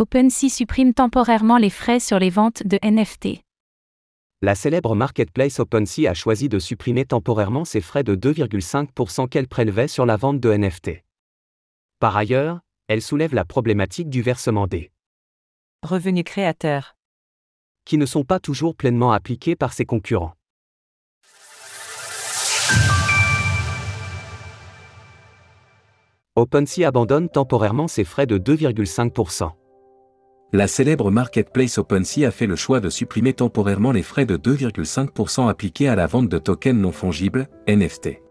OpenSea supprime temporairement les frais sur les ventes de NFT. La célèbre marketplace OpenSea a choisi de supprimer temporairement ses frais de 2,5% qu'elle prélevait sur la vente de NFT. Par ailleurs, elle soulève la problématique du versement des Revenus créateurs. qui ne sont pas toujours pleinement appliqués par ses concurrents. OpenSea abandonne temporairement ses frais de 2,5%. La célèbre marketplace OpenSea a fait le choix de supprimer temporairement les frais de 2,5% appliqués à la vente de tokens non fongibles, NFT.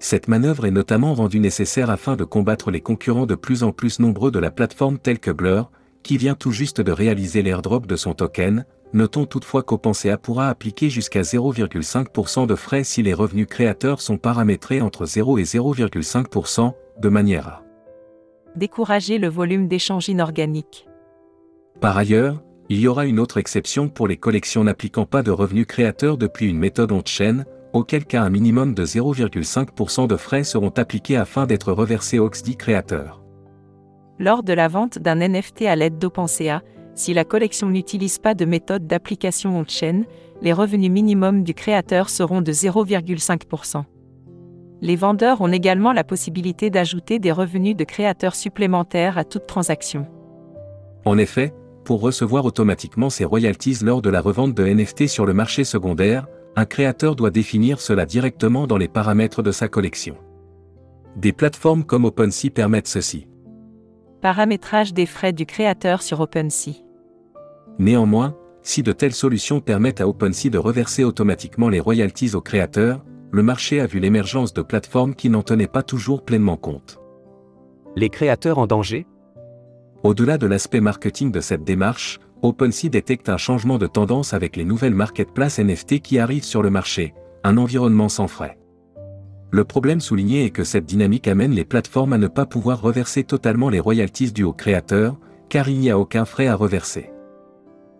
Cette manœuvre est notamment rendue nécessaire afin de combattre les concurrents de plus en plus nombreux de la plateforme telle que Blur, qui vient tout juste de réaliser l'airdrop de son token. Notons toutefois qu'OpenSea pourra appliquer jusqu'à 0,5% de frais si les revenus créateurs sont paramétrés entre 0 et 0,5%, de manière à Décourager le volume d'échanges inorganiques. Par ailleurs, il y aura une autre exception pour les collections n'appliquant pas de revenus créateurs depuis une méthode on-chain, auquel cas un minimum de 0,5% de frais seront appliqués afin d'être reversés aux XD créateurs. Lors de la vente d'un NFT à l'aide d'OpenSea, si la collection n'utilise pas de méthode d'application on-chain, les revenus minimums du créateur seront de 0,5%. Les vendeurs ont également la possibilité d'ajouter des revenus de créateurs supplémentaires à toute transaction. En effet, pour recevoir automatiquement ses royalties lors de la revente de NFT sur le marché secondaire, un créateur doit définir cela directement dans les paramètres de sa collection. Des plateformes comme OpenSea permettent ceci. Paramétrage des frais du créateur sur OpenSea. Néanmoins, si de telles solutions permettent à OpenSea de reverser automatiquement les royalties aux créateurs, le marché a vu l'émergence de plateformes qui n'en tenaient pas toujours pleinement compte. Les créateurs en danger Au-delà de l'aspect marketing de cette démarche, OpenSea détecte un changement de tendance avec les nouvelles marketplaces NFT qui arrivent sur le marché, un environnement sans frais. Le problème souligné est que cette dynamique amène les plateformes à ne pas pouvoir reverser totalement les royalties dues aux créateurs, car il n'y a aucun frais à reverser.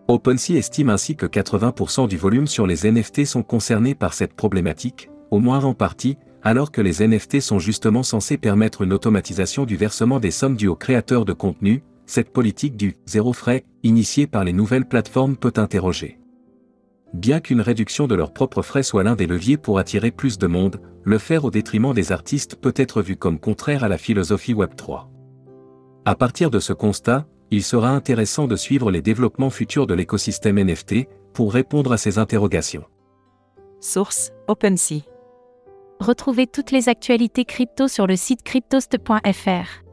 OpenSea estime ainsi que 80% du volume sur les NFT sont concernés par cette problématique, au moins en partie, alors que les NFT sont justement censés permettre une automatisation du versement des sommes dues aux créateurs de contenu, cette politique du zéro frais, initiée par les nouvelles plateformes peut interroger. Bien qu'une réduction de leurs propres frais soit l'un des leviers pour attirer plus de monde, le faire au détriment des artistes peut être vu comme contraire à la philosophie Web3. À partir de ce constat, il sera intéressant de suivre les développements futurs de l'écosystème NFT pour répondre à ces interrogations. Source OpenSea. Retrouvez toutes les actualités crypto sur le site cryptost.fr.